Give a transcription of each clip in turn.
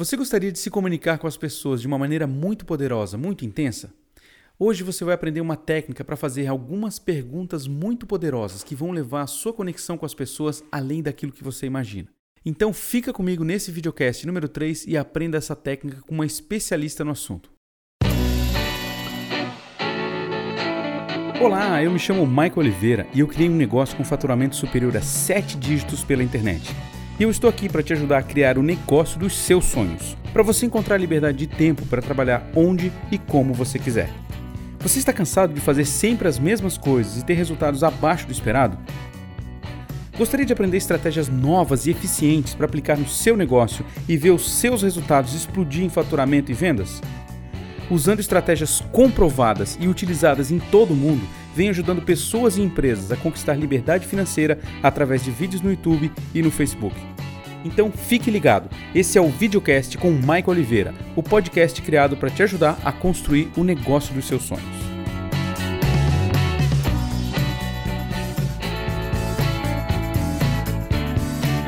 Você gostaria de se comunicar com as pessoas de uma maneira muito poderosa, muito intensa? Hoje você vai aprender uma técnica para fazer algumas perguntas muito poderosas que vão levar a sua conexão com as pessoas além daquilo que você imagina. Então fica comigo nesse videocast número 3 e aprenda essa técnica com uma especialista no assunto. Olá, eu me chamo Michael Oliveira e eu criei um negócio com faturamento superior a 7 dígitos pela internet. E eu estou aqui para te ajudar a criar o negócio dos seus sonhos, para você encontrar liberdade de tempo para trabalhar onde e como você quiser. Você está cansado de fazer sempre as mesmas coisas e ter resultados abaixo do esperado? Gostaria de aprender estratégias novas e eficientes para aplicar no seu negócio e ver os seus resultados explodir em faturamento e vendas? Usando estratégias comprovadas e utilizadas em todo o mundo, vem ajudando pessoas e empresas a conquistar liberdade financeira através de vídeos no YouTube e no Facebook. Então fique ligado, esse é o videocast com Michael Oliveira, o podcast criado para te ajudar a construir o negócio dos seus sonhos.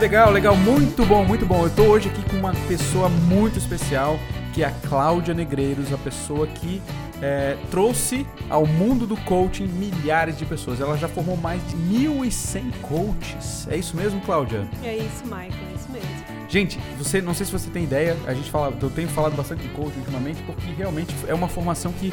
Legal, legal, muito bom, muito bom. Eu estou hoje aqui com uma pessoa muito especial, que é a Cláudia Negreiros, a pessoa que é, trouxe ao mundo do coaching milhares de pessoas. Ela já formou mais de 1.100 coaches. É isso mesmo, Cláudia? É isso, Michael, é isso mesmo. Gente, você não sei se você tem ideia, a gente fala, eu tenho falado bastante de coaching ultimamente porque realmente é uma formação que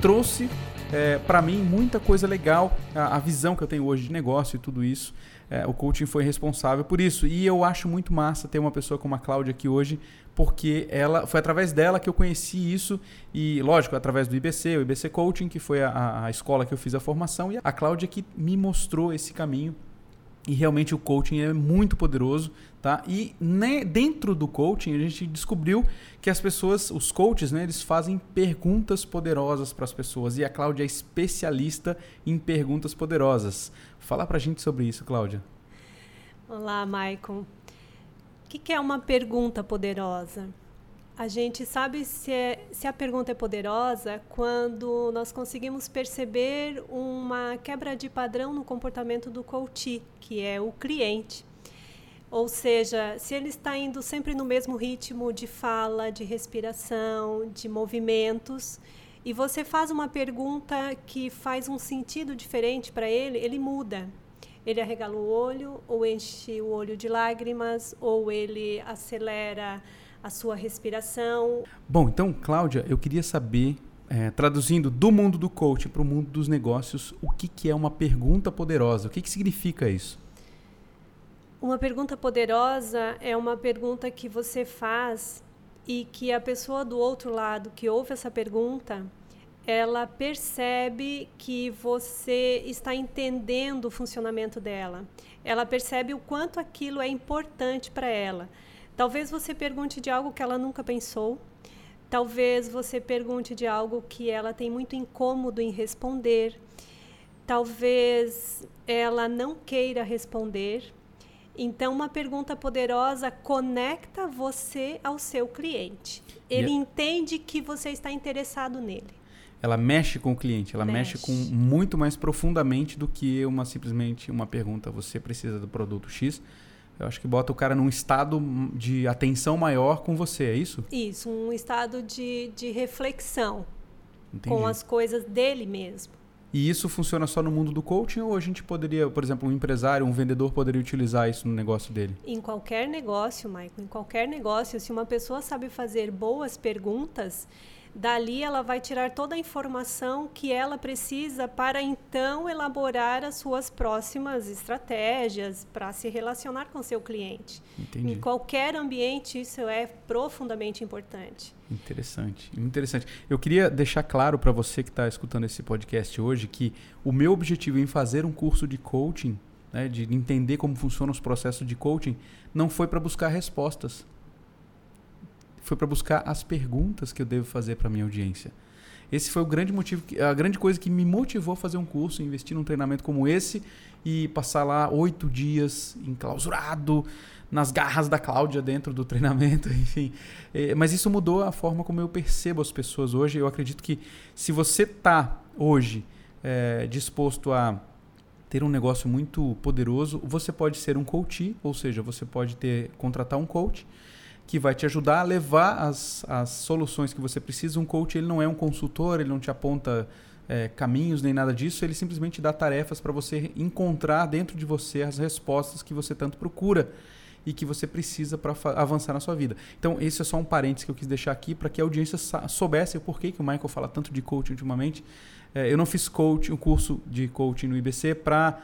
trouxe é, para mim muita coisa legal, a, a, visão que eu tenho hoje de negócio e tudo isso. É, o coaching foi responsável por isso. E eu acho muito massa ter uma pessoa como a Cláudia aqui hoje porque ela foi através dela que eu conheci isso e lógico através do IBC, o IBC Coaching que foi a, a escola que eu fiz a formação e a Cláudia que me mostrou esse caminho e realmente o coaching é muito poderoso, tá? E né, dentro do coaching a gente descobriu que as pessoas, os coaches, né, eles fazem perguntas poderosas para as pessoas e a Cláudia é especialista em perguntas poderosas. Fala para a gente sobre isso, Cláudia. Olá, Maicon que, que é uma pergunta poderosa? A gente sabe se, é, se a pergunta é poderosa quando nós conseguimos perceber uma quebra de padrão no comportamento do coach, que é o cliente. Ou seja, se ele está indo sempre no mesmo ritmo de fala, de respiração, de movimentos, e você faz uma pergunta que faz um sentido diferente para ele, ele muda ele arregala o olho, ou enche o olho de lágrimas, ou ele acelera a sua respiração. Bom, então, Cláudia, eu queria saber, é, traduzindo do mundo do coaching para o mundo dos negócios, o que, que é uma pergunta poderosa? O que, que significa isso? Uma pergunta poderosa é uma pergunta que você faz e que a pessoa do outro lado que ouve essa pergunta ela percebe que você está entendendo o funcionamento dela. Ela percebe o quanto aquilo é importante para ela. Talvez você pergunte de algo que ela nunca pensou. Talvez você pergunte de algo que ela tem muito incômodo em responder. Talvez ela não queira responder. Então, uma pergunta poderosa conecta você ao seu cliente. Ele entende que você está interessado nele ela mexe com o cliente, ela mexe. mexe. com muito mais profundamente do que uma simplesmente uma pergunta, você precisa do produto X. Eu acho que bota o cara num estado de atenção maior com você, é isso? Isso, um estado de, de reflexão Entendi. com as coisas dele mesmo. E isso funciona só no mundo do coaching ou a gente poderia, por exemplo, um empresário, um vendedor poderia utilizar isso no negócio dele? Em qualquer negócio, Michael, em qualquer negócio, se uma pessoa sabe fazer boas perguntas, Dali ela vai tirar toda a informação que ela precisa para então elaborar as suas próximas estratégias para se relacionar com seu cliente. Entendi. Em qualquer ambiente isso é profundamente importante. Interessante, interessante. Eu queria deixar claro para você que está escutando esse podcast hoje que o meu objetivo em fazer um curso de coaching, né, de entender como funcionam os processos de coaching, não foi para buscar respostas foi para buscar as perguntas que eu devo fazer para minha audiência. Esse foi o grande motivo, a grande coisa que me motivou a fazer um curso, investir num treinamento como esse e passar lá oito dias enclausurado nas garras da Cláudia dentro do treinamento, enfim. É, mas isso mudou a forma como eu percebo as pessoas hoje. Eu acredito que se você está hoje é, disposto a ter um negócio muito poderoso, você pode ser um coach, ou seja, você pode ter contratar um coach que vai te ajudar a levar as, as soluções que você precisa. Um coach ele não é um consultor, ele não te aponta é, caminhos nem nada disso, ele simplesmente dá tarefas para você encontrar dentro de você as respostas que você tanto procura e que você precisa para avançar na sua vida. Então, esse é só um parênteses que eu quis deixar aqui para que a audiência soubesse o porquê que o Michael fala tanto de coaching ultimamente. É, eu não fiz coaching, um curso de coaching no IBC para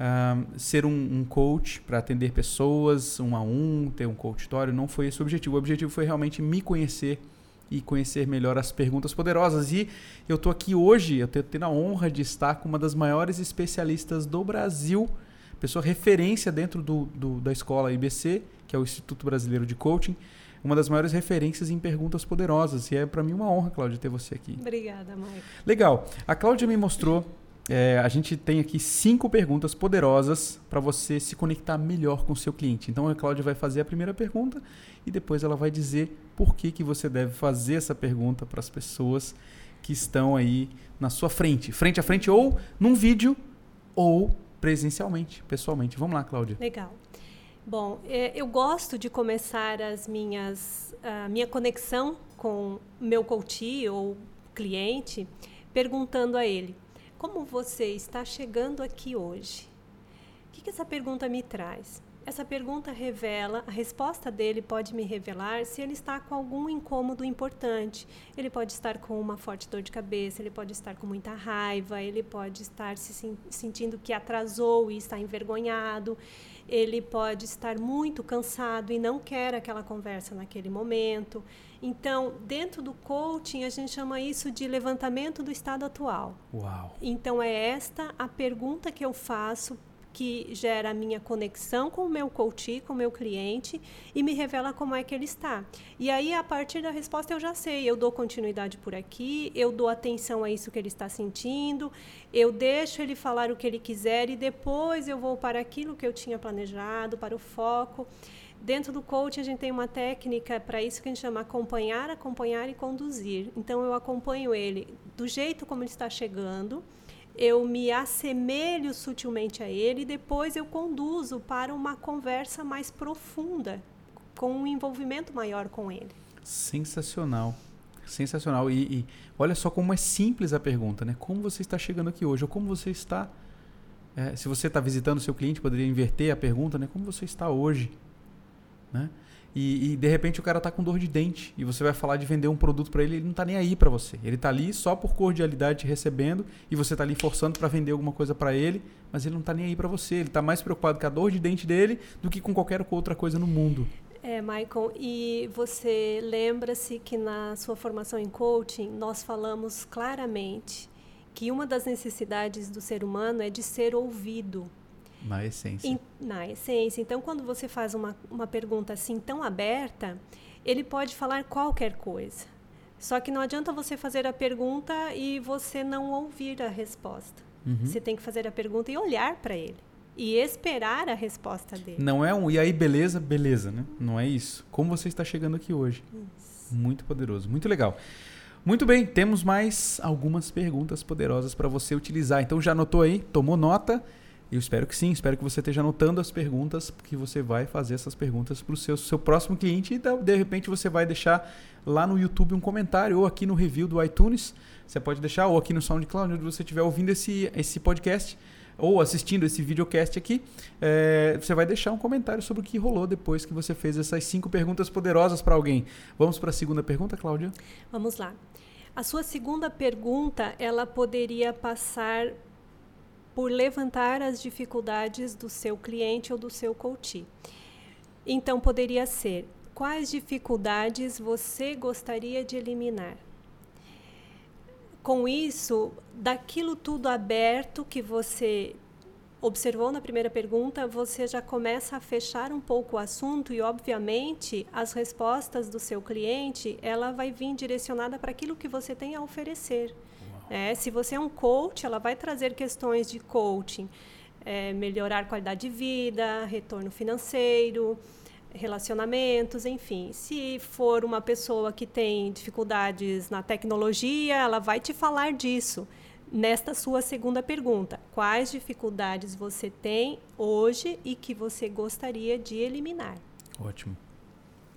uh, ser um, um coach, para atender pessoas um a um, ter um coachitório. Não foi esse o objetivo. O objetivo foi realmente me conhecer e conhecer melhor as perguntas poderosas. E eu estou aqui hoje, eu tenho, tenho a honra de estar com uma das maiores especialistas do Brasil pessoa referência dentro do, do, da escola IBC, que é o Instituto Brasileiro de Coaching, uma das maiores referências em perguntas poderosas. E é para mim uma honra, Cláudia, ter você aqui. Obrigada, Maicon. Legal. A Cláudia me mostrou. É, a gente tem aqui cinco perguntas poderosas para você se conectar melhor com o seu cliente. Então a Cláudia vai fazer a primeira pergunta e depois ela vai dizer por que, que você deve fazer essa pergunta para as pessoas que estão aí na sua frente, frente a frente, ou num vídeo, ou presencialmente, pessoalmente. Vamos lá, Cláudia. Legal. Bom, é, eu gosto de começar as minhas, a minha conexão com meu coach ou cliente perguntando a ele: como você está chegando aqui hoje? O que, que essa pergunta me traz? Essa pergunta revela, a resposta dele pode me revelar se ele está com algum incômodo importante. Ele pode estar com uma forte dor de cabeça, ele pode estar com muita raiva, ele pode estar se sentindo que atrasou e está envergonhado, ele pode estar muito cansado e não quer aquela conversa naquele momento. Então, dentro do coaching, a gente chama isso de levantamento do estado atual. Uau. Então, é esta a pergunta que eu faço que gera a minha conexão com o meu coach, com o meu cliente e me revela como é que ele está. E aí, a partir da resposta, eu já sei, eu dou continuidade por aqui, eu dou atenção a isso que ele está sentindo, eu deixo ele falar o que ele quiser e depois eu vou para aquilo que eu tinha planejado, para o foco. Dentro do coaching, a gente tem uma técnica para isso que a gente chama acompanhar, acompanhar e conduzir. Então, eu acompanho ele do jeito como ele está chegando, eu me assemelho sutilmente a ele e depois eu conduzo para uma conversa mais profunda, com um envolvimento maior com ele. Sensacional. Sensacional. E, e olha só como é simples a pergunta, né? Como você está chegando aqui hoje? Ou como você está. É, se você está visitando o seu cliente, poderia inverter a pergunta, né? Como você está hoje? Né? E, e, de repente o cara tá com dor de dente e você vai falar de vender um produto para ele, ele não tá nem aí para você. Ele tá ali só por cordialidade te recebendo e você tá ali forçando para vender alguma coisa para ele, mas ele não tá nem aí para você. Ele tá mais preocupado com a dor de dente dele do que com qualquer outra coisa no mundo. É, Michael, e você lembra-se que na sua formação em coaching nós falamos claramente que uma das necessidades do ser humano é de ser ouvido. Na essência. Em, na essência. Então, quando você faz uma, uma pergunta assim tão aberta, ele pode falar qualquer coisa. Só que não adianta você fazer a pergunta e você não ouvir a resposta. Uhum. Você tem que fazer a pergunta e olhar para ele. E esperar a resposta dele. Não é um e aí, beleza, beleza, né? Não é isso. Como você está chegando aqui hoje? Isso. Muito poderoso, muito legal. Muito bem, temos mais algumas perguntas poderosas para você utilizar. Então já anotou aí? Tomou nota? Eu espero que sim, espero que você esteja anotando as perguntas, porque você vai fazer essas perguntas para o seu, seu próximo cliente e de repente você vai deixar lá no YouTube um comentário ou aqui no review do iTunes. Você pode deixar, ou aqui no SoundCloud, onde você estiver ouvindo esse, esse podcast ou assistindo esse videocast aqui, é, você vai deixar um comentário sobre o que rolou depois que você fez essas cinco perguntas poderosas para alguém. Vamos para a segunda pergunta, Cláudia? Vamos lá. A sua segunda pergunta, ela poderia passar por levantar as dificuldades do seu cliente ou do seu coach. Então, poderia ser: quais dificuldades você gostaria de eliminar? Com isso, daquilo tudo aberto que você observou na primeira pergunta, você já começa a fechar um pouco o assunto e, obviamente, as respostas do seu cliente, ela vai vir direcionada para aquilo que você tem a oferecer. É, se você é um coach, ela vai trazer questões de coaching, é, melhorar qualidade de vida, retorno financeiro, relacionamentos, enfim. Se for uma pessoa que tem dificuldades na tecnologia, ela vai te falar disso. Nesta sua segunda pergunta, quais dificuldades você tem hoje e que você gostaria de eliminar? Ótimo.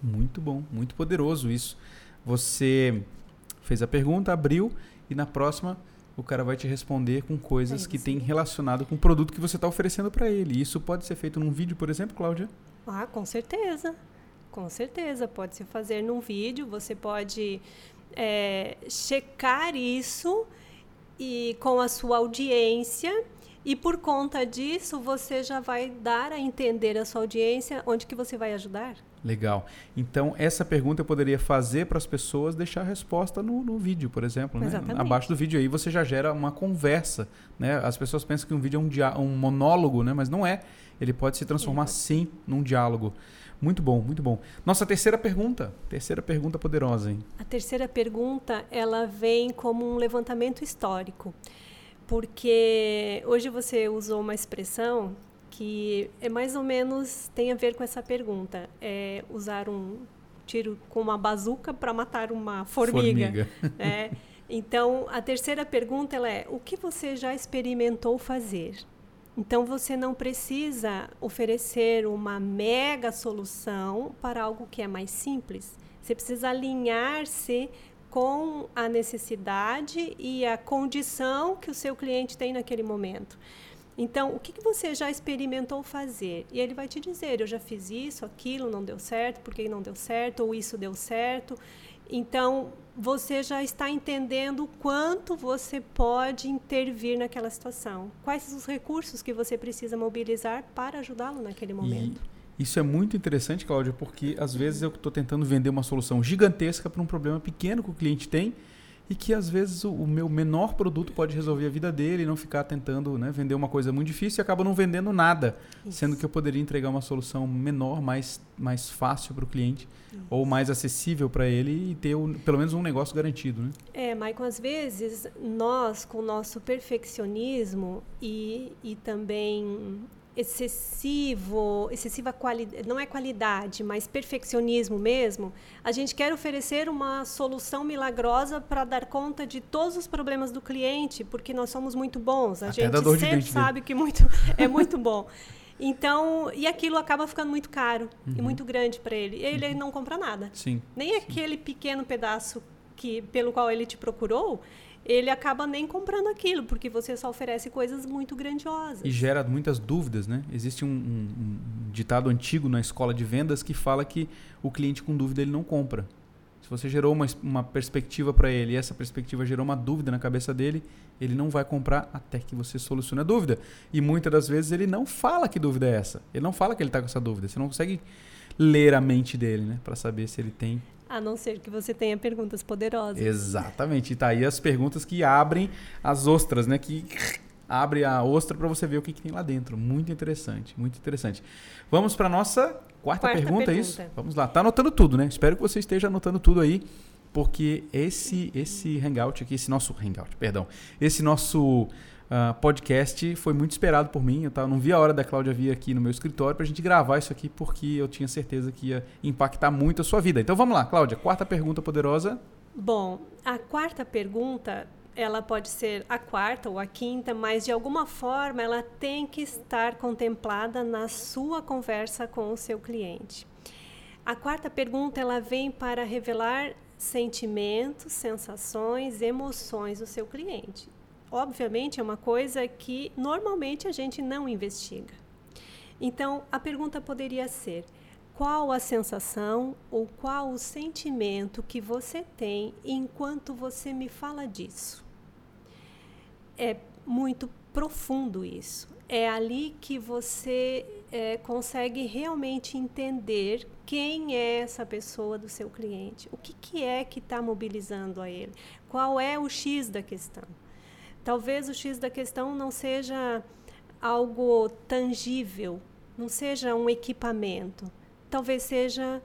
Muito bom, muito poderoso isso. Você fez a pergunta, abriu e na próxima o cara vai te responder com coisas é que tem relacionado com o produto que você está oferecendo para ele. Isso pode ser feito num vídeo, por exemplo, Cláudia? Ah, com certeza. Com certeza. Pode se fazer num vídeo. Você pode é, checar isso e com a sua audiência e por conta disso você já vai dar a entender a sua audiência onde que você vai ajudar. Legal. Então, essa pergunta eu poderia fazer para as pessoas, deixar a resposta no, no vídeo, por exemplo. Né? Abaixo do vídeo aí você já gera uma conversa. Né? As pessoas pensam que um vídeo é um, um monólogo, né? mas não é. Ele pode se transformar, sim, num diálogo. Muito bom, muito bom. Nossa terceira pergunta. Terceira pergunta poderosa, hein? A terceira pergunta, ela vem como um levantamento histórico. Porque hoje você usou uma expressão que é mais ou menos tem a ver com essa pergunta. É usar um tiro com uma bazuca para matar uma formiga. formiga. É. Então, a terceira pergunta ela é: o que você já experimentou fazer? Então, você não precisa oferecer uma mega solução para algo que é mais simples. Você precisa alinhar-se com a necessidade e a condição que o seu cliente tem naquele momento. Então, o que, que, você já experimentou fazer? E ele vai te dizer: eu já fiz isso, aquilo não deu certo, porque não deu certo, ou isso deu certo. Então, você já está entendendo quanto você pode intervir naquela situação. Quais os recursos que você precisa mobilizar para ajudá-lo naquele momento. E isso é muito interessante, Cláudia, porque às vezes eu estou tentando vender uma solução gigantesca para um problema pequeno que o cliente tem e que às vezes o, o, meu menor produto pode resolver a vida dele e não ficar tentando né, vender uma coisa muito difícil e acaba não vendendo nada, Isso. sendo que eu poderia entregar uma solução menor, mais, mais fácil para o cliente Isso. ou mais acessível para ele e ter o, pelo menos um negócio garantido. Né? É, Maicon, às vezes nós, com o nosso perfeccionismo e, e também excessivo, excessiva qualidade, não é qualidade, mas perfeccionismo mesmo, a gente quer oferecer uma solução milagrosa para dar conta de todos os problemas do cliente, porque nós somos muito bons. A Até gente sempre sabe que muito, é muito bom. Então, e aquilo acaba ficando muito caro uhum. e muito grande para ele. Ele uhum. não compra nada. Sim. Nem Sim. aquele pequeno pedaço que pelo qual ele te procurou, ele acaba nem comprando aquilo, porque você só oferece coisas muito grandiosas. E gera muitas dúvidas, né? Existe um, um, um ditado antigo na escola de vendas que fala que o cliente com dúvida ele não compra. Se você gerou uma, uma perspectiva para ele e essa perspectiva gerou uma dúvida na cabeça dele, ele não vai comprar até que você solucione a dúvida. E muitas das vezes ele não fala que dúvida é essa. Ele não fala que ele está com essa dúvida. Você não consegue ler a mente dele, né? Para saber se ele tem a não ser que você tenha perguntas poderosas. Exatamente. E tá aí as perguntas que abrem as ostras, né? Que abre a ostra para você ver o que, que, tem lá dentro. Muito interessante, muito interessante. Vamos para nossa quarta, quarta pergunta, pergunta, é isso? Vamos lá. Tá anotando tudo, né? Espero que você esteja anotando tudo aí, porque esse esse hangout aqui, esse nosso hangout, perdão, esse nosso uh, podcast foi muito esperado por mim. Eu tava, não vi a hora da Cláudia vir aqui no meu escritório para a gente gravar isso aqui, porque eu tinha certeza que ia impactar muito a sua vida. Então vamos lá, Cláudia, quarta pergunta poderosa. Bom, a quarta pergunta ela pode ser a quarta ou a quinta, mas de alguma forma ela tem que estar contemplada na sua conversa com o seu cliente. A quarta pergunta ela vem para revelar sentimentos, sensações, emoções do seu cliente obviamente, é uma coisa que normalmente a gente não investiga. Então, a pergunta poderia ser: qual a sensação ou qual o sentimento que você tem enquanto você me fala disso? É muito profundo isso. É ali que você é, consegue realmente entender quem é essa pessoa do seu cliente, o que, que é que está mobilizando a ele, qual é o X da questão. Talvez o X da questão não seja algo tangível, não seja um equipamento. Talvez seja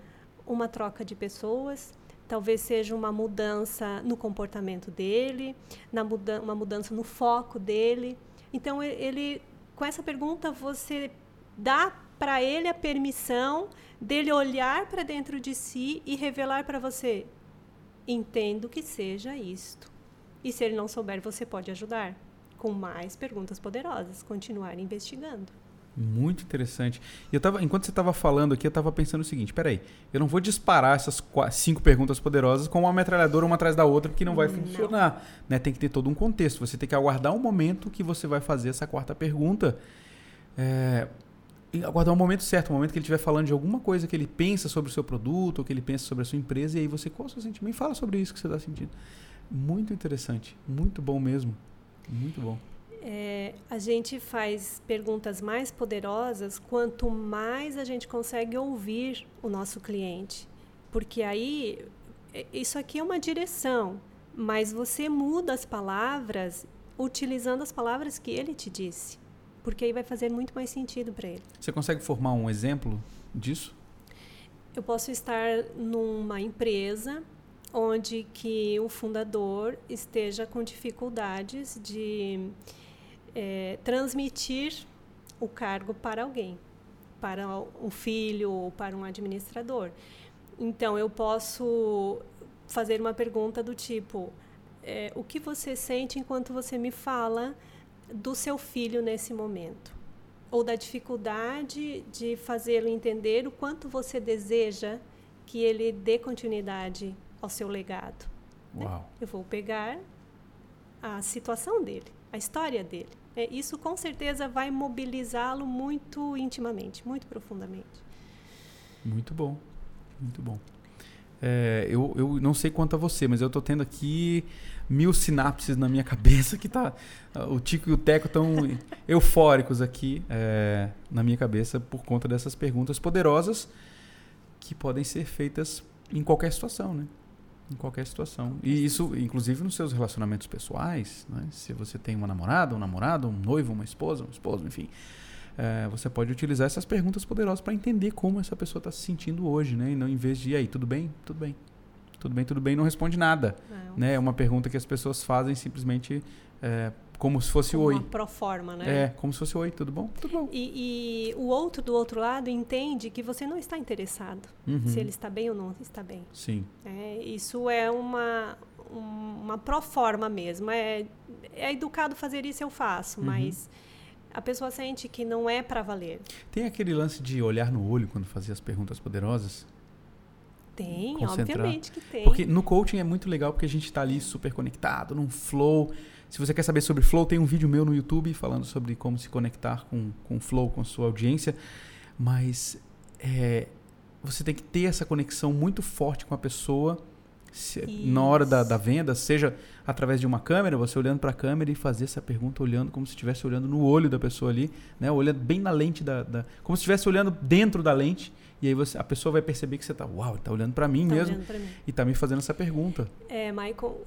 uma troca de pessoas, talvez seja uma mudança no comportamento dele, na muda uma mudança no foco dele. Então ele com essa pergunta você dá para ele a permissão dele olhar para dentro de si e revelar para você: entendo que seja isto. E se ele não souber, você pode ajudar com mais perguntas poderosas, continuar investigando. Muito interessante. Eu tava, enquanto você estava falando aqui, eu estava pensando o seguinte: peraí, eu não vou disparar essas quatro, cinco perguntas poderosas com uma metralhadora uma atrás da outra, porque não vai funcionar. Né? Tem que ter todo um contexto. Você tem que aguardar um momento que você vai fazer essa quarta pergunta. É, aguardar um momento certo, um momento que ele estiver falando de alguma coisa que ele pensa sobre o seu produto, ou que ele pensa sobre a sua empresa, e aí você, qual é o seu sentimento? Fala sobre isso que você está sentindo. Muito interessante, muito bom mesmo. Muito bom. É, a gente faz perguntas mais poderosas quanto mais a gente consegue ouvir o nosso cliente. Porque aí, é, isso aqui é uma direção, mas você muda as palavras utilizando as palavras que ele te disse. Porque aí vai fazer muito mais sentido para ele. Você consegue formar um exemplo disso? Eu posso estar numa empresa onde que o fundador esteja com dificuldades de é, transmitir o cargo para alguém, para um filho ou para um administrador. Então, eu posso fazer uma pergunta do tipo: é, o que você sente enquanto você me fala do seu filho nesse momento? Ou da dificuldade de fazê-lo entender o quanto você deseja que ele dê continuidade ao seu legado. Uau. Eu vou pegar a situação dele, a história dele. É, isso com certeza vai mobilizá-lo muito intimamente, muito profundamente. Muito bom, muito bom. É, eu, eu não sei quanto a você, mas eu estou tendo aqui mil sinapses na minha cabeça que tá. O Tico e o Teco estão eufóricos aqui é, na minha cabeça por conta dessas perguntas poderosas que podem ser feitas em qualquer situação, né? Em qualquer situação. E isso, inclusive, nos seus relacionamentos pessoais, né? se você tem uma namorada, um namorado, um noivo, uma esposa, um esposo, enfim, é, você pode utilizar essas perguntas poderosas para entender como essa pessoa está se sentindo hoje, né? E não em vez de, e aí, tudo bem? Tudo bem. Tudo bem, tudo bem, não responde nada. Não. Né? É uma pergunta que as pessoas fazem simplesmente é, como se fosse como oi. Uma proforma, né? É, como se fosse oi, tudo bom? Tudo bom. E, e o outro do outro lado entende que você não está interessado. Uhum. Se ele está bem ou não está bem. Sim. É, isso é uma, uma proforma mesmo. É, é educado fazer isso, eu faço, uhum. mas a pessoa sente que não é para valer. Tem aquele lance de olhar no olho quando fazia as perguntas poderosas? Tem, Concentrar. obviamente que tem. Porque no coaching é muito legal porque a gente está ali super conectado, num flow. Se você quer saber sobre Flow, tem um vídeo meu no YouTube falando sobre como se conectar com, com Flow, com a sua audiência. Mas é, você tem que ter essa conexão muito forte com a pessoa se, na hora da, da, venda, seja através de uma câmera, você olhando para a câmera e fazer essa pergunta olhando como se estivesse olhando no olho da pessoa ali, né? olhando bem na lente da, da como se estivesse olhando dentro da lente e aí você, a pessoa vai perceber que você está, uau, está olhando para mim tá mesmo mim. e está me fazendo essa pergunta. É, Michael,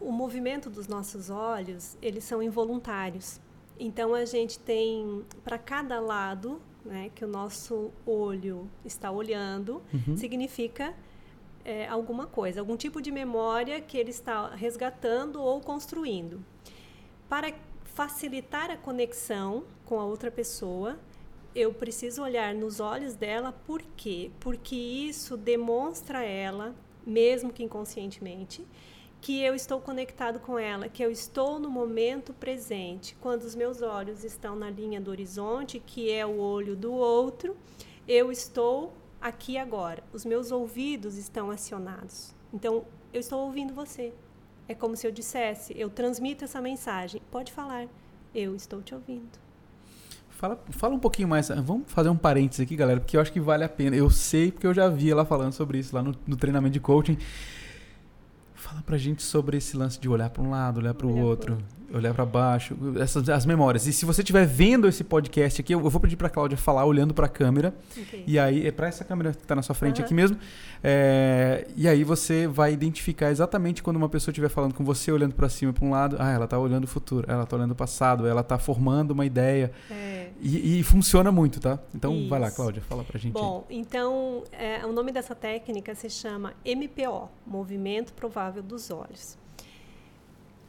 o movimento dos nossos olhos, eles são involuntários. Então a gente tem para cada lado, né, que o nosso olho está olhando, uhum. significa é, alguma coisa, algum tipo de memória que ele está resgatando ou construindo. Para facilitar a conexão com a outra pessoa, eu preciso olhar nos olhos dela, por quê? Porque isso demonstra ela, mesmo que inconscientemente, que eu estou conectado com ela, que eu estou no momento presente. Quando os meus olhos estão na linha do horizonte, que é o olho do outro, eu estou aqui agora. Os meus ouvidos estão acionados. Então, eu estou ouvindo você. É como se eu dissesse, eu transmito essa mensagem. Pode falar. Eu estou te ouvindo. Fala, fala um pouquinho mais. Vamos fazer um parênteses aqui, galera, porque eu acho que vale a pena. Eu sei porque eu já vi ela falando sobre isso lá no, no treinamento de coaching. Fala pra gente sobre esse lance de olhar para um lado, olhar para o outro, olhar para baixo, essas as memórias. E se você estiver vendo esse podcast aqui, eu, vou pedir para Cláudia falar olhando para a câmera. Okay. E aí é para essa câmera que está na sua frente uhum. aqui mesmo. É, e aí você vai identificar exatamente quando uma pessoa estiver falando com você olhando para cima para um lado, ah, ela está olhando o futuro, ela está olhando o passado, ela está formando uma ideia. É. E, e, funciona muito, tá? Então Isso. vai lá, Cláudia, fala pra gente. Bom, aí. então é, o nome dessa técnica se chama MPO, Movimento Provável dos Olhos.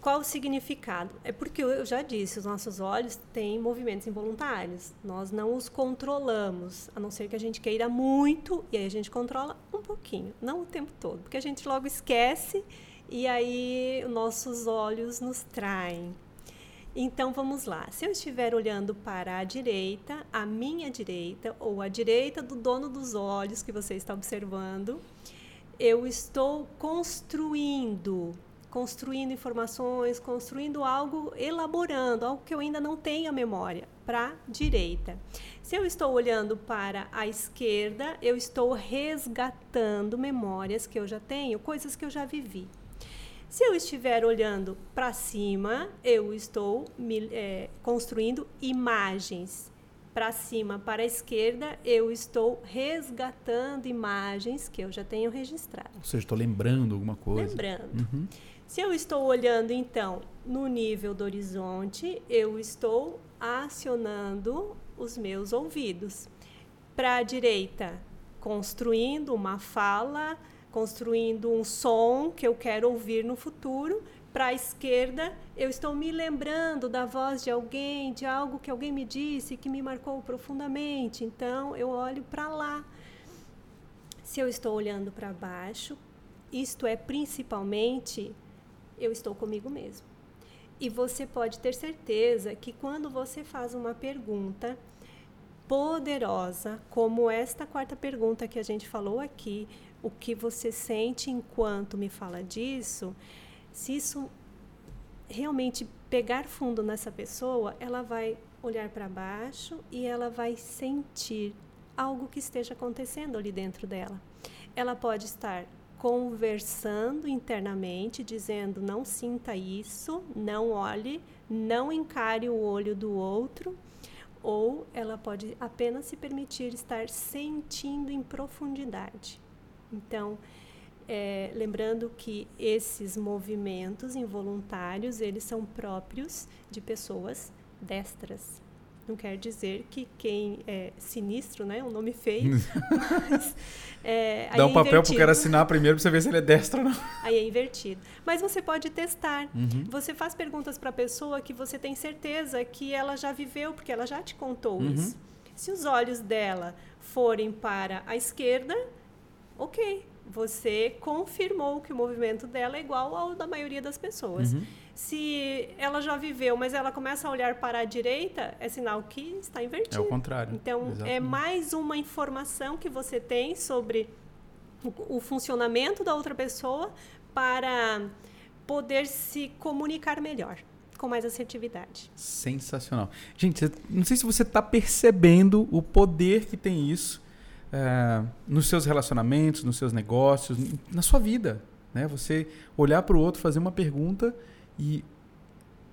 Qual o significado? É porque eu já disse, os nossos olhos têm movimentos involuntários. Nós não os controlamos, a não ser que a gente queira muito, e aí a gente controla um pouquinho, não o tempo todo, porque a gente logo esquece e aí nossos olhos nos traem. Então vamos lá. Se eu estiver olhando para a direita, a minha direita, ou a direita do dono dos olhos que você está observando, eu estou construindo, construindo informações, construindo algo, elaborando, algo que eu ainda não tenho a memória, para a direita. Se eu estou olhando para a esquerda, eu estou resgatando memórias que eu já tenho, coisas que eu já vivi. Se eu estiver olhando para cima, eu estou me, é, construindo imagens. Para cima, para a esquerda, eu estou resgatando imagens que eu já tenho registrado. Ou seja, estou lembrando alguma coisa. Lembrando. Uhum. Se eu estou olhando, então, no nível do horizonte, eu estou acionando os meus ouvidos. Para a direita, construindo uma fala construindo um som que eu quero ouvir no futuro. Para a esquerda, eu estou me lembrando da voz de alguém, de algo que alguém me disse que me marcou profundamente. Então, eu olho para lá. Se eu estou olhando para baixo, isto é principalmente eu estou comigo mesmo. E você pode ter certeza que quando você faz uma pergunta poderosa, como esta quarta pergunta que a gente falou aqui, o que você sente enquanto me fala disso, se isso realmente pegar fundo nessa pessoa, ela vai olhar para baixo e ela vai sentir algo que esteja acontecendo ali dentro dela. Ela pode estar conversando internamente, dizendo: não sinta isso, não olhe, não encare o olho do outro, ou ela pode apenas se permitir estar sentindo em profundidade. Então, é, lembrando que esses movimentos involuntários eles são próprios de pessoas destras. Não quer dizer que quem é sinistro, né, um nome feio, mas, é, Dá um é papel para o cara assinar primeiro para você ver se ele é destro ou não. Aí é invertido. Mas você pode testar. Uhum. Você faz perguntas para a pessoa que você tem certeza que ela já viveu, porque ela já te contou uhum. isso. Se os olhos dela forem para a esquerda, ok, você confirmou que o movimento dela é igual ao da maioria das pessoas. Uhum. Se ela já viveu, mas ela começa a olhar para a direita, é sinal que está invertido. É o contrário. Então, é Exatamente. é mais uma informação que você tem sobre o, o funcionamento da outra pessoa para poder se comunicar melhor com mais assertividade. Sensacional. Gente, não sei se você está percebendo o poder que tem isso é, nos seus relacionamentos, nos seus negócios, na sua vida. Né? Você olhar para o outro, fazer uma pergunta e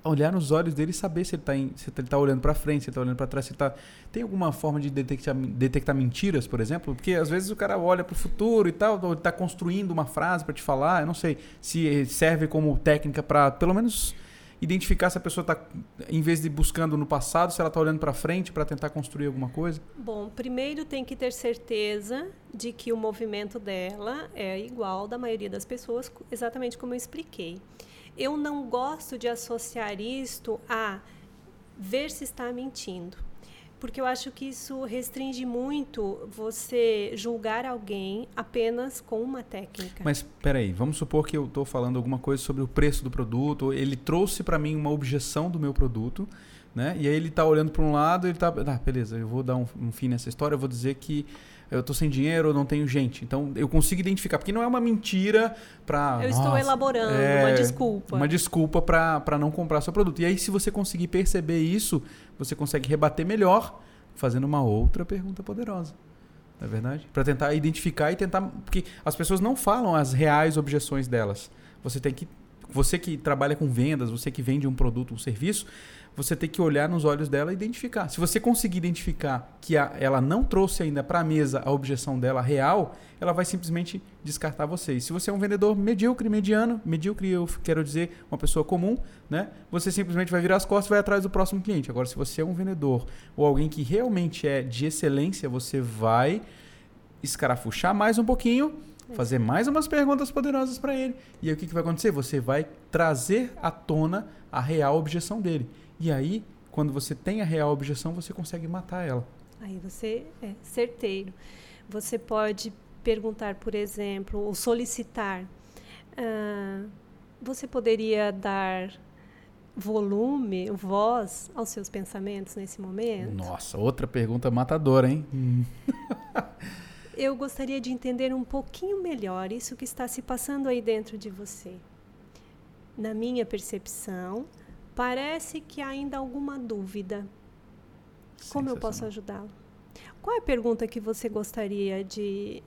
olhar nos olhos dele e saber se ele está tá olhando para frente, se ele está olhando para trás, se tá... Tem alguma forma de detectar, detectar mentiras, por exemplo? Porque às vezes o cara olha para o futuro e tal, ou está construindo uma frase para te falar, eu não sei se serve como técnica para, pelo menos identificar se a pessoa está, em vez de buscando no passado, se ela está olhando para frente para tentar construir alguma coisa? Bom, primeiro tem que ter certeza de que o movimento dela é igual da maioria das pessoas, exatamente como eu expliquei. Eu não gosto de associar isto a ver se está mentindo porque eu acho que isso restringe muito você julgar alguém apenas com uma técnica. Mas peraí, vamos supor que eu estou falando alguma coisa sobre o preço do produto, ele trouxe para mim uma objeção do meu produto, né? E aí ele está olhando para um lado, ele está, ah, beleza, eu vou dar um, um fim nessa história, eu vou dizer que eu estou sem dinheiro, eu não tenho gente. Então eu consigo identificar, porque não é uma mentira para. Eu estou elaborando é, uma desculpa. Uma desculpa para não comprar seu produto. E aí, se você conseguir perceber isso, você consegue rebater melhor, fazendo uma outra pergunta poderosa. Não é verdade? Para tentar identificar e tentar. Porque as pessoas não falam as reais objeções delas. Você tem que. Você que trabalha com vendas, você que vende um produto, um serviço, você tem que olhar nos olhos dela e identificar. Se você conseguir identificar que a, ela não trouxe ainda para a mesa a objeção dela real, ela vai simplesmente descartar vocês. Se você é um vendedor medíocre, mediano, medíocre eu quero dizer uma pessoa comum, né? Você simplesmente vai virar as costas e vai atrás do próximo cliente. Agora, se você é um vendedor ou alguém que realmente é de excelência, você vai escarafuchar mais um pouquinho, fazer mais umas perguntas poderosas para ele. E aí o que, que vai acontecer? Você vai trazer à tona a real objeção dele. E aí, quando você tem a real objeção, você consegue matar ela. Aí você é certeiro. Você pode perguntar, por exemplo, ou solicitar. Uh, você poderia dar volume, voz aos seus pensamentos nesse momento? Nossa, outra pergunta matadora, hein? Eu gostaria de entender um pouquinho melhor isso que está se passando aí dentro de você. Na minha percepção, parece que há ainda alguma dúvida. Como eu posso ajudá-lo? Qual é a pergunta que você gostaria de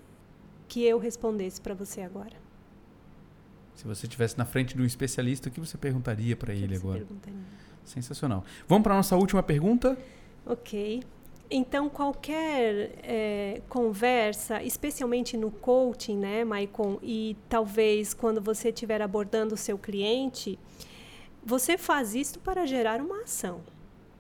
que eu respondesse para você agora? Se você estivesse na frente de um especialista, o que você perguntaria para ele agora? Sensacional. Vamos para a nossa última pergunta? Ok. Então, qualquer é, conversa, especialmente no coaching, né, Maicon, e talvez quando você estiver abordando o seu cliente, você faz isso para gerar uma ação.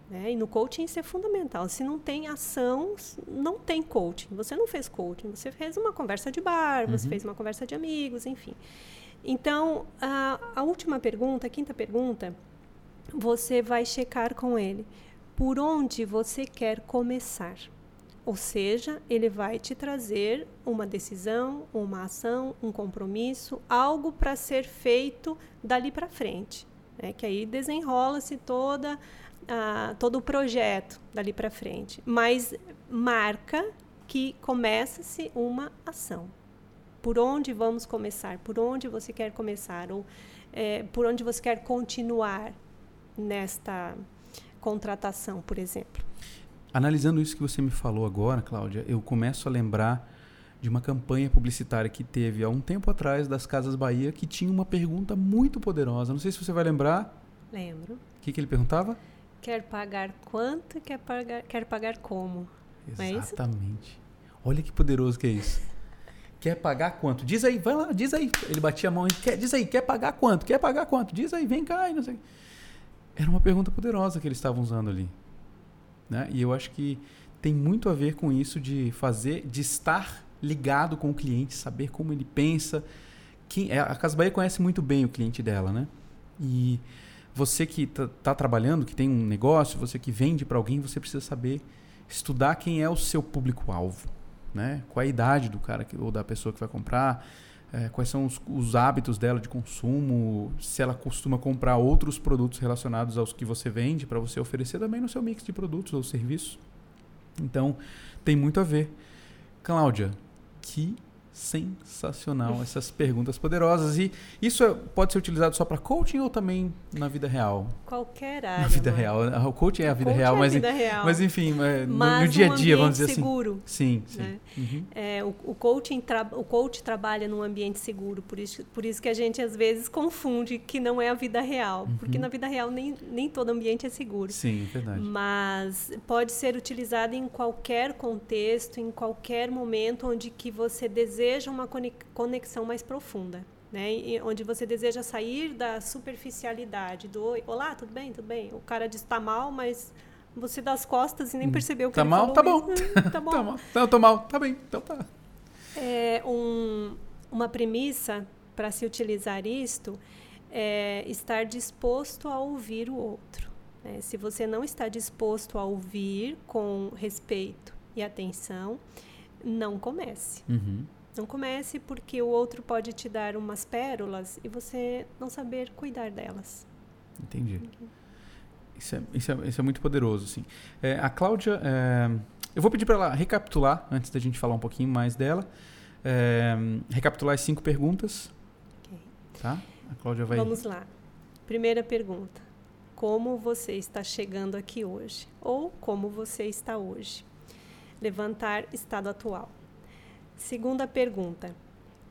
Né? E no coaching isso é fundamental. Se não tem ação, não tem coaching. Você não fez coaching, você fez uma conversa de bar, uhum. você fez uma conversa de amigos, enfim. Então, a, a última pergunta, a quinta pergunta, você vai checar com ele por onde você quer começar. Ou seja, ele vai te trazer uma decisão, uma ação, um compromisso, algo para ser feito dali para frente. Né? Que aí desenrola-se toda todo o projeto dali para frente. Mas marca que começa-se uma ação por onde vamos começar, por onde você quer começar, ou é, por onde você quer continuar nesta contratação, por exemplo. Analisando isso que você me falou agora, Cláudia, eu começo a lembrar de uma campanha publicitária que teve há um tempo atrás das Casas Bahia que tinha uma pergunta muito poderosa. Não sei se você vai lembrar. Lembro. O que, que ele perguntava? Quer pagar quanto, quer pagar, quer pagar como. É Exatamente. É Olha que poderoso que é isso. Quer pagar quanto? Diz aí, vai lá, diz aí. Ele batia a mão e quer, diz aí, quer pagar quanto? Quer pagar quanto? Diz aí, vem cá e não sei. Era uma pergunta poderosa que eles estavam usando ali. Né? E eu acho que tem muito a ver com isso de fazer, de estar ligado com o cliente, saber como ele pensa. Quem, é, a Casa Bahia conhece muito bem o cliente dela, né? E você que está tá trabalhando, que tem um negócio, você que vende para alguém, você precisa saber estudar quem é o seu público-alvo né? Qual a idade do cara que, ou da pessoa que vai comprar, é, quais são os, os, hábitos dela de consumo, se ela costuma comprar outros produtos relacionados aos que você vende para você oferecer também no seu mix de produtos ou serviços. Então, tem muito a ver. Cláudia, que sensacional essas perguntas poderosas. E isso é, pode ser utilizado só para coaching ou também na vida real? Qualquer área. Na vida real. O coaching é a vida real, é mas, vida real. mas enfim, é, mas no, no, dia a dia, vamos dizer seguro, assim. Sim, sim. Né? Uhum. É, o, o, coaching o coach trabalha num ambiente seguro, por isso, por isso que a gente às vezes confunde que não é a vida real, uhum. porque na vida real nem, nem todo ambiente é seguro. Sim, é verdade. Mas pode ser utilizado em qualquer contexto, em qualquer momento onde que você deseja uma conexão mais profunda. Né? Onde você deseja sair da superficialidade do olá, tudo bem, tudo bem. O cara diz tá mal, mas você dá as costas e nem hum. percebeu que tá ele mal, falou. Tá bom. Hum, tá bom. tá mal. Não, tô mal, tá bem, então tá. É um, uma premissa para se utilizar isto é estar disposto a ouvir o outro. Né? Se você não está disposto a ouvir com respeito e atenção, não comece. Uhum. Não comece porque o outro pode te dar umas pérolas e você não saber cuidar delas. Entendi. Isso é, isso é, isso é muito poderoso, sim. É, a Cláudia, é, eu vou pedir para ela recapitular, antes da gente falar um pouquinho mais dela, é, recapitular as cinco perguntas. Okay. Tá? A Cláudia vai... Vamos lá. Primeira pergunta. Como você está chegando aqui hoje? Ou como você está hoje? Levantar estado atual. Segunda pergunta: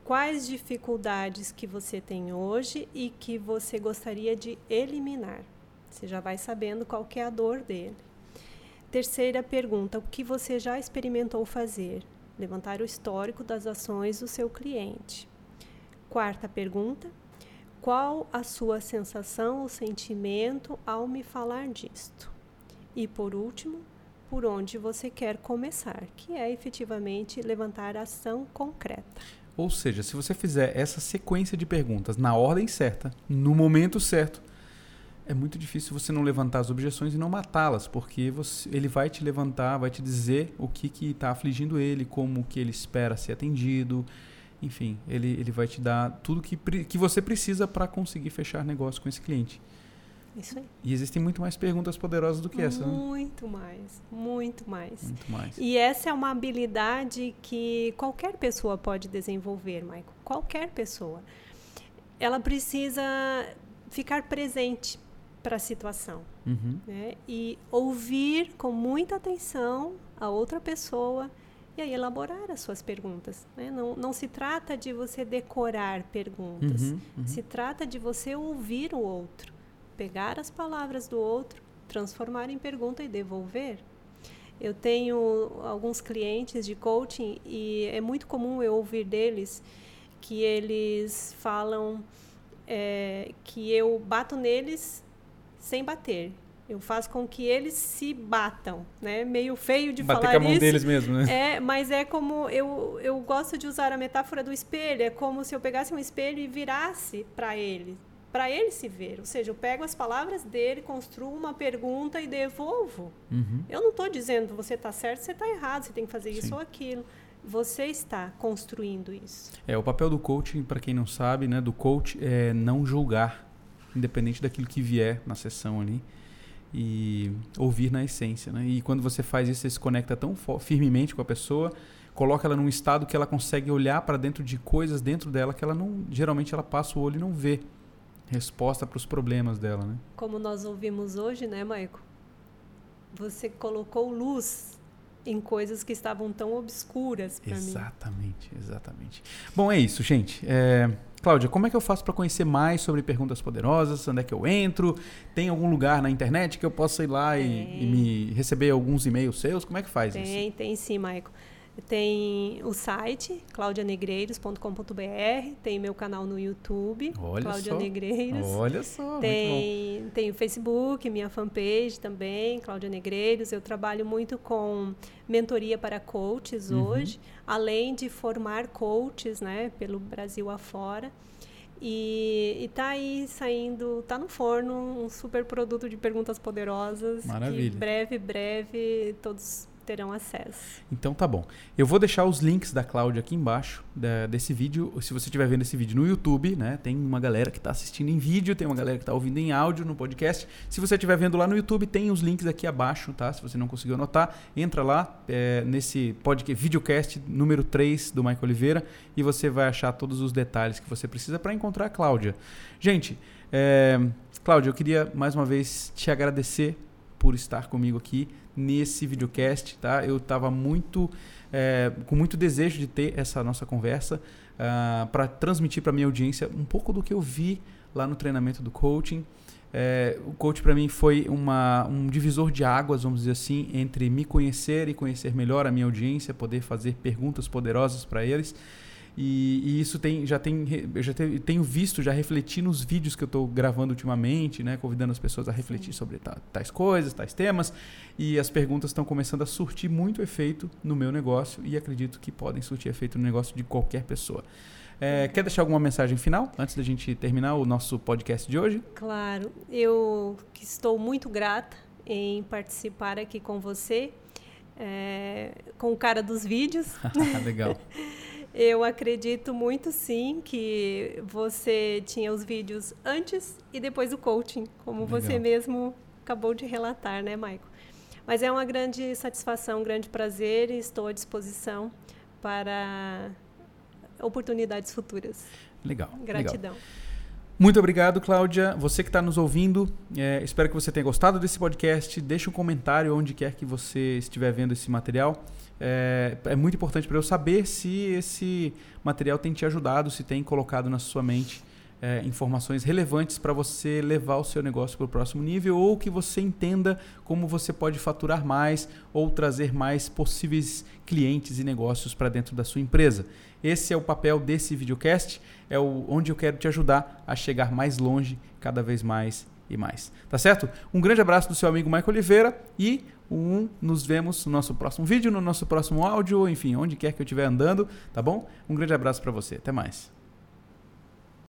quais dificuldades que você tem hoje e que você gostaria de eliminar? Você já vai sabendo qual é a dor dele. Terceira pergunta: o que você já experimentou fazer? Levantar o histórico das ações do seu cliente. Quarta pergunta: qual a sua sensação ou sentimento ao me falar disto? E por último, por onde você quer começar, que é efetivamente levantar ação concreta. Ou seja, se você fizer essa sequência de perguntas na ordem certa, no momento certo, é muito difícil você não levantar as objeções e não matá-las, porque você, ele vai te levantar, vai te dizer o que está afligindo ele, como que ele espera ser atendido, enfim, ele, ele vai te dar tudo que, que você precisa para conseguir fechar negócio com esse cliente. Isso aí. E existem muito mais perguntas poderosas do que essa, né? Muito mais, muito mais. Muito mais. E essa é uma habilidade que qualquer pessoa pode desenvolver, Michael. Qualquer pessoa. Ela precisa ficar presente para a situação. Uhum. Né? E ouvir com muita atenção a outra pessoa e aí elaborar as suas perguntas. Né? Não, não se trata de você decorar perguntas, Uhum, uhum. se trata de você ouvir o outro, pegar as palavras do outro, transformar em pergunta e devolver. Eu tenho alguns clientes de coaching e é muito comum eu ouvir deles que eles falam é, que eu bato neles sem bater. Eu faço com que eles se batam, né? Meio feio de Bater falar com a mão isso. deles mesmo, né? É, mas é como eu, eu gosto de usar a metáfora do espelho. É como se eu pegasse um espelho e virasse para ele, para ele se ver. Ou seja, eu pego as palavras dele, construo uma pergunta e devolvo. Uhum. Eu não estou dizendo você está certo, você está errado, você tem que fazer isso Sim. ou aquilo. Você está construindo isso. É, o papel do coaching, para quem não sabe, né, do coach é não julgar, independente daquilo que vier na sessão ali, e ouvir na essência, né? E quando você faz isso, você se conecta tão firmemente com a pessoa, coloca ela num estado que ela consegue olhar para dentro de coisas dentro dela que ela não, geralmente ela passa o olho e não vê resposta para os problemas dela, né? Como nós ouvimos hoje, né, Maico? Você colocou luz em coisas que estavam tão obscuras para mim. Exatamente, exatamente. Bom, é isso, gente. É, Cláudia, como é que eu faço para conhecer mais sobre perguntas poderosas? Onde é que eu entro? Tem algum lugar na internet que eu possa ir lá e, Tem. e me receber alguns e-mails seus? Como é que faz isso? Tem, tem sim, Maico. Tem o site, claudianegreiros.com.br, tem meu canal no YouTube, Olha Cláudia só. Negreiros. Olha só. Tem, tem o Facebook, minha fanpage também, Cláudia Negreiros. Eu trabalho muito com mentoria para coaches Uhum. hoje, além de formar coaches né, pelo Brasil afora. E, e tá aí saindo, tá no forno um super produto de perguntas poderosas. Maravilha. Que breve, breve, todos terão acesso. Então tá bom. Eu vou deixar os links da Cláudia aqui embaixo da- desse vídeo. Se você estiver vendo esse vídeo no YouTube, né? Tem uma galera que está assistindo em vídeo, tem uma galera que está ouvindo em áudio no podcast. Se você estiver vendo lá no YouTube, tem os links aqui abaixo, tá? Se você não conseguiu anotar, entra lá é, nesse podcast, videocast número 3 do Michael Oliveira e você vai achar todos os detalhes que você precisa para encontrar a Cláudia. Gente, é, Cláudia, eu queria mais uma vez te agradecer por estar comigo aqui nesse videocast, tá? Eu estava muito é, com muito desejo de ter essa nossa conversa para transmitir para minha audiência um pouco do que eu vi lá no treinamento do coaching. É, o coach para mim foi uma, um divisor de águas, vamos dizer assim, entre me conhecer e conhecer melhor a minha audiência, poder fazer perguntas poderosas para eles. E, e isso tem, já tem, eu já te- tenho visto, já refleti nos vídeos que eu estou gravando ultimamente, né, convidando as pessoas a refletir sobre ta- tais coisas, tais temas. E as perguntas estão começando a surtir muito efeito no meu negócio e acredito que podem surtir efeito no negócio de qualquer pessoa. É, quer deixar alguma mensagem final antes da gente terminar o nosso podcast de hoje? Claro, eu que estou muito grata em participar aqui com você, é, com o cara dos vídeos. Legal. Eu acredito muito sim que você tinha os vídeos antes e depois do coaching, como Legal. você mesmo acabou de relatar, né, Maico? Mas é uma grande satisfação, um grande prazer e estou à disposição para oportunidades futuras. Legal. legal. Gratidão. Muito obrigado, Cláudia. Você que está nos ouvindo, é, espero que você tenha gostado desse podcast. Deixe um comentário onde quer que você estiver vendo esse material. É, é muito importante para eu saber se esse material tem te ajudado, se tem colocado na sua mente é, informações relevantes para você levar o seu negócio para o próximo nível ou que você entenda como você pode faturar mais ou trazer mais possíveis clientes e negócios para dentro da sua empresa. Esse é o papel desse videocast, é o, onde eu quero te ajudar a chegar mais longe, cada vez mais e mais. Tá certo? Um grande abraço do seu amigo Michael Oliveira e um, nos vemos no nosso próximo vídeo, no nosso próximo áudio, enfim, onde quer que eu estiver andando, tá bom? Um grande abraço para você. Até mais.